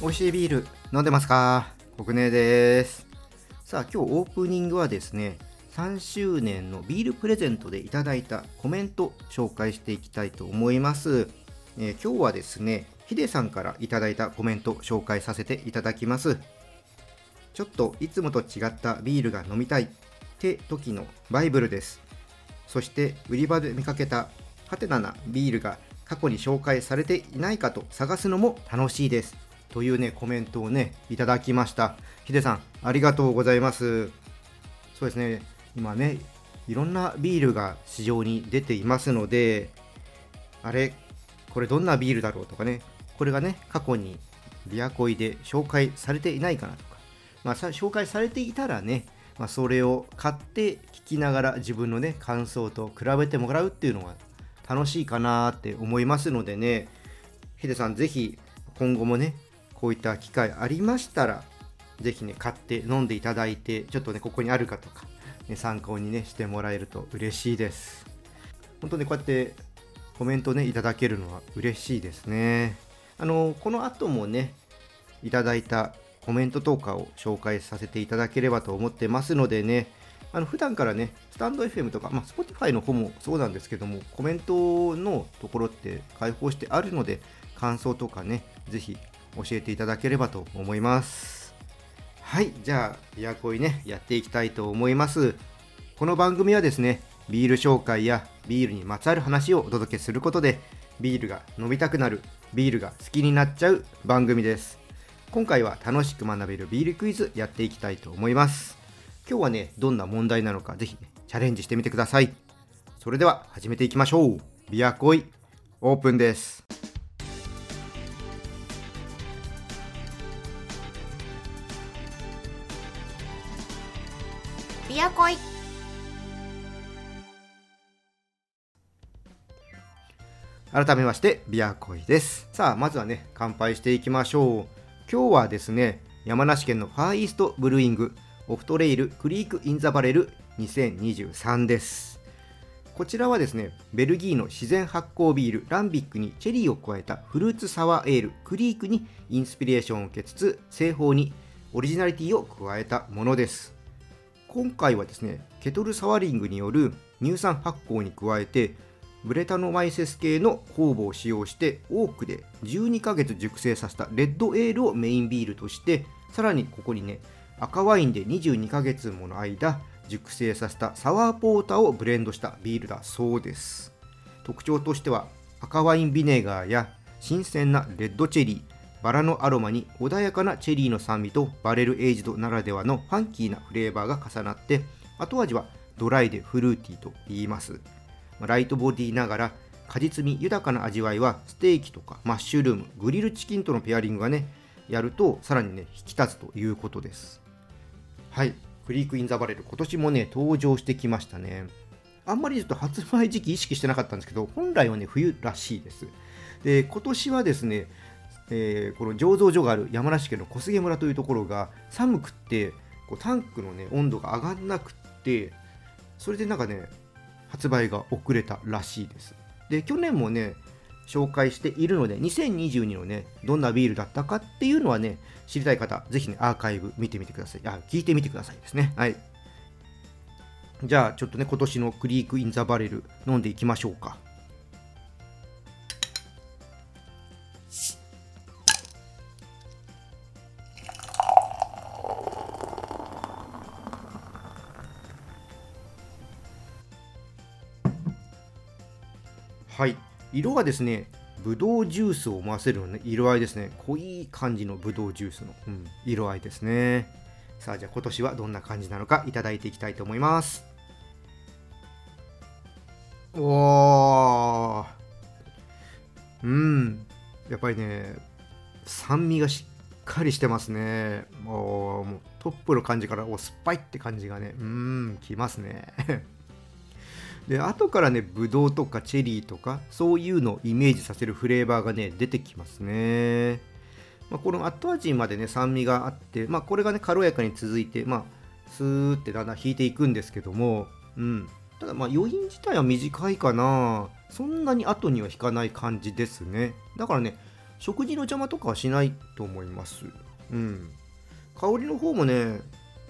美味しいビール飲んでますか？国根です。さあ今日オープニングはですね3周年のビールプレゼントでいただいたコメント紹介していきたいと思います、えー、今日はですねヒデさんからいただいたコメント紹介させていただきます。ちょっといつもと違ったビールが飲みたいって時のバイブルです。そして売り場で見かけたハテナなビールが過去に紹介されていないかと探すのも楽しいです。というねコメントをねいただきました。ヒデさんありがとうございます。そうですね。今ねいろんなビールが市場に出ていますのであれこれどんなビールだろうとかね。これがね過去にビアコイで紹介されていないかなと。まあ紹介されていたらねまあ、それを買って聞きながら自分のね感想と比べてもらうっていうのが楽しいかなって思いますのでねヒデさんぜひ今後もねこういった機会ありましたら、ぜひね、買って飲んでいただいて、ちょっとね、ここにあるかとか、ね、参考にね、してもらえると嬉しいです。本当にこうやってコメントね、いただけるのは嬉しいですね。あの、この後もね、いただいたコメントとかを紹介させていただければと思ってますのでね、あの普段からね、スタンド FM とか、まあ、Spotify の方もそうなんですけども、コメントのところって開放してあるので、感想とかね、ぜひ教えていただければと思います。はいじゃあビアコイねやっていきたいと思います。この番組はですねビール紹介やビールにまつわる話をお届けすることでビールが飲みたくなるビールが好きになっちゃう番組です。今回は楽しく学べるビールクイズやっていきたいと思います。今日はねどんな問題なのかぜひ、ね、チャレンジしてみてください。それでは始めていきましょう。ビアコイオープンです。ビアコイ。改めましてビアコイです。さあまずはね乾杯していきましょう今日はですね山梨県の Far Yeast Brewing Off Trail Kriek in the Barrel 2023です。こちらはですねベルギーの自然発酵ビールランビックにチェリーを加えたフルーツサワーエールクリークにインスピレーションを受けつつ製法にオリジナリティを加えたものです。今回はですねケトルサワリングによる乳酸発酵に加えてブレタノマイセス系の酵母を使用してオークで12ヶ月熟成させたレッドエールをメインビールとしてさらにここにね赤ワインで22ヶ月もの間熟成させたサワーポーターをブレンドしたビールだそうです。特徴としては赤ワインビネガーや新鮮なレッドチェリーバラのアロマに穏やかなチェリーの酸味とバレルエイジドならではのファンキーなフレーバーが重なって後味はドライでフルーティーと言います。ライトボディながら果実味豊かな味わいはステーキとかマッシュルームグリルチキンとのペアリングがねやるとさらにね引き立つということです。はい。クリークインザバレル今年もね登場してきましたね。あんまりちょっと発売時期意識してなかったんですけど本来はね冬らしいです。で今年はですねえー、この醸造所がある山梨県の小菅村というところが寒くってこうタンクの、ね、温度が上がらなくってそれでなんかね発売が遅れたらしいです。で去年もね紹介しているので2022のねどんなビールだったかっていうのはね知りたい方ぜひねアーカイブ見てみてください。あ聞いてみてくださいですね。はい。じゃあちょっとね今年のクリークインザバレル飲んでいきましょうか。はい。色はですね、ぶどうジュースを思わせるのね、色合いですね。濃い感じのぶどうジュースの、うん、色合いですね。さあ、じゃあ今年はどんな感じなのかいただいていきたいと思います。おー。うん。やっぱりね、酸味がしっかりしてますね。もう、トップの感じからお酸っぱいって感じがね、うん、きますね。で後からねブドウとかチェリーとかそういうのをイメージさせるフレーバーがね出てきますね。まあ、この後味までね酸味があって、まあ、これがね軽やかに続いて、まあ、スーってだんだん引いていくんですけども、うん、ただまあ余韻自体は短いかな。そんなに後には引かない感じですね。だからね食事の邪魔とかはしないと思います。うん。香りの方もね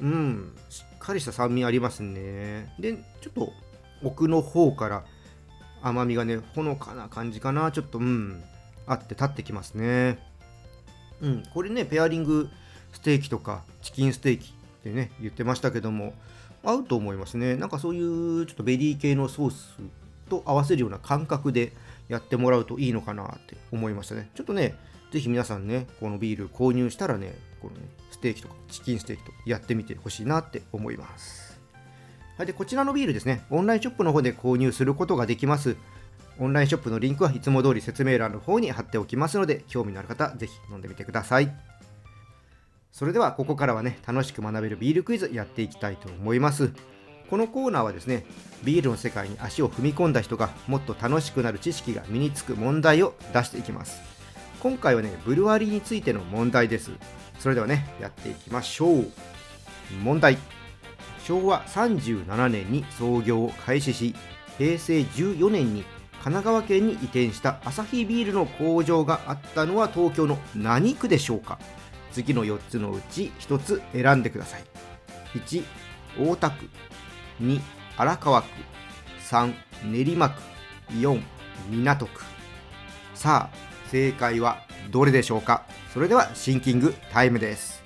うん。しっかりした酸味ありますね。でちょっと奥の方から甘みがねほのかな感じかなちょっとうんあって立ってきますね。うんこれねペアリングステーキとかチキンステーキってね言ってましたけども合うと思いますね。なんかそういうちょっとベリー系のソースと合わせるような感覚でやってもらうといいのかなって思いましたね。ちょっとねぜひ皆さんねこのビール購入したらねこのねステーキとかチキンステーキとやってみてほしいなって思います。はいでこちらのビールですね。オンラインショップの方で購入することができます。オンラインショップのリンクはいつも通り説明欄の方に貼っておきますので興味のある方ぜひ飲んでみてください。それではここからはね楽しく学べるビールクイズやっていきたいと思います。このコーナーはですねビールの世界に足を踏み込んだ人がもっと楽しくなる知識が身につく問題を出していきます。今回はねブルワリーについての問題です。それではねやっていきましょう。問題。昭和37年に創業を開始し平成14年に神奈川県に移転したアサヒビールの工場があったのは東京の何区でしょうか？次の4つのうち1つ選んでください。1大田区。2荒川区。3練馬区。4港区。さあ正解はどれでしょうか？それではシンキングタイムです。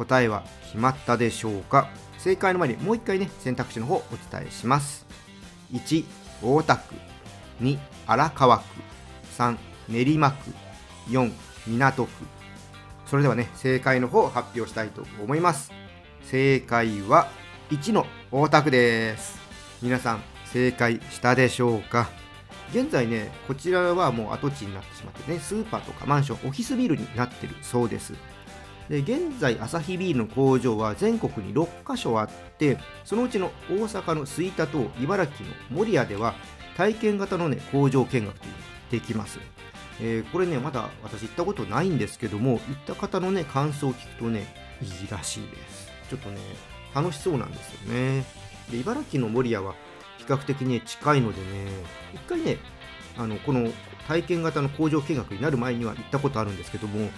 答えは決まったでしょうか？正解の前にもう一回ね選択肢の方お伝えします。1大田区。2荒川区。3練馬区。4港区。それではね正解の方を発表したいと思います。正解は1の大田区です。皆さん正解したでしょうか？現在ねこちらはもう跡地になってしまってねスーパーとかマンションオフィスビルになってるそうです。で現在アサヒビールの工場は全国に6カ所あってそのうちの大阪の吹田と茨城の守谷では体験型の、ね、工場見学というのができます、えー、これねまだ私行ったことないんですけども行った方のね感想を聞くとねいいらしいです。ちょっとね楽しそうなんですよね。で茨城の守谷は比較的ね近いのでね一回ねあのこの体験型の工場見学になる前には行ったことあるんですけども、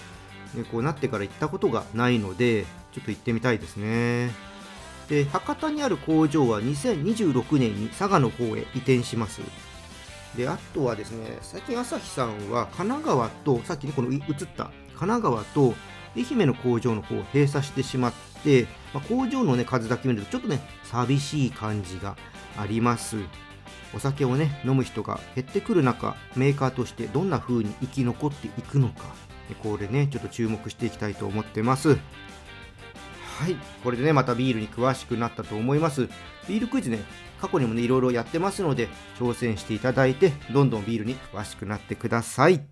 こうなってから行ったことがないので、ちょっと行ってみたいですね。で、博多にある工場は2026年に佐賀の方へ移転します。で、あとはですね、最近朝日さんは神奈川と、さっきね、この映った神奈川と愛媛の工場の方を閉鎖してしまって、まあ、工場の、ね、数だけ見るとちょっとね、寂しい感じがあります。お酒をね、飲む人が減ってくる中、メーカーとしてどんな風に生き残っていくのか、これね、ちょっと注目していきたいと思ってます。はい、これでね、またビールに詳しくなったと思います。ビールクイズね、過去にもね、いろいろやってますので、挑戦していただいて、どんどんビールに詳しくなってください。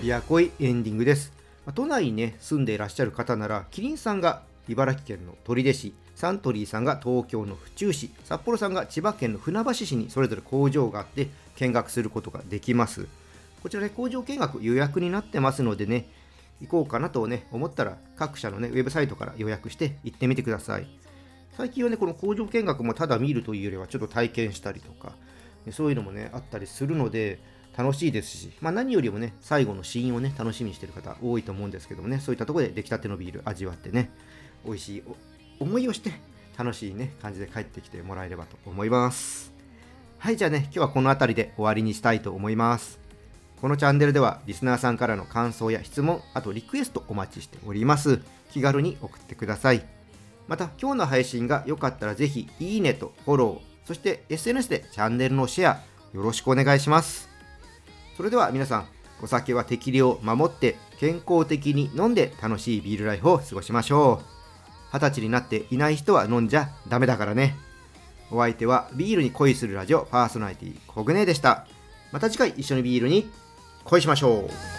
ビアコイエンディングです。都内にね、住んでいらっしゃる方なら、キリンさんが茨城県の取手市、サントリーさんが東京の府中市、札幌さんが千葉県の船橋市にそれぞれ工場があって見学することができます。こちらで、ね、工場見学予約になってますのでね、行こうかなとね、思ったら各社のね、ウェブサイトから予約して行ってみてください。最近はね、この工場見学もただ見るというよりはちょっと体験したりとか、そういうのもね、あったりするので、楽しいですし、まあ、何よりもね、最後のシーンをね、楽しみにしてる方多いと思うんですけどもね、そういったとこで出来たてのビール味わってね、美味しい思いをして、楽しいね、感じで帰ってきてもらえればと思います。はい、じゃあね、今日はこの辺りで終わりにしたいと思います。このチャンネルではリスナーさんからの感想や質問、あとリクエストお待ちしております。気軽に送ってください。また、今日の配信が良かったらぜひ、いいねとフォロー、そして SNS でチャンネルのシェア、よろしくお願いします。それでは皆さん、お酒は適量守って健康的に飲んで楽しいビールライフを過ごしましょう。二十歳になっていない人は飲んじゃダメだからね。お相手はビールに恋するラジオパーソナリティコグネでした。また次回一緒にビールに恋しましょう。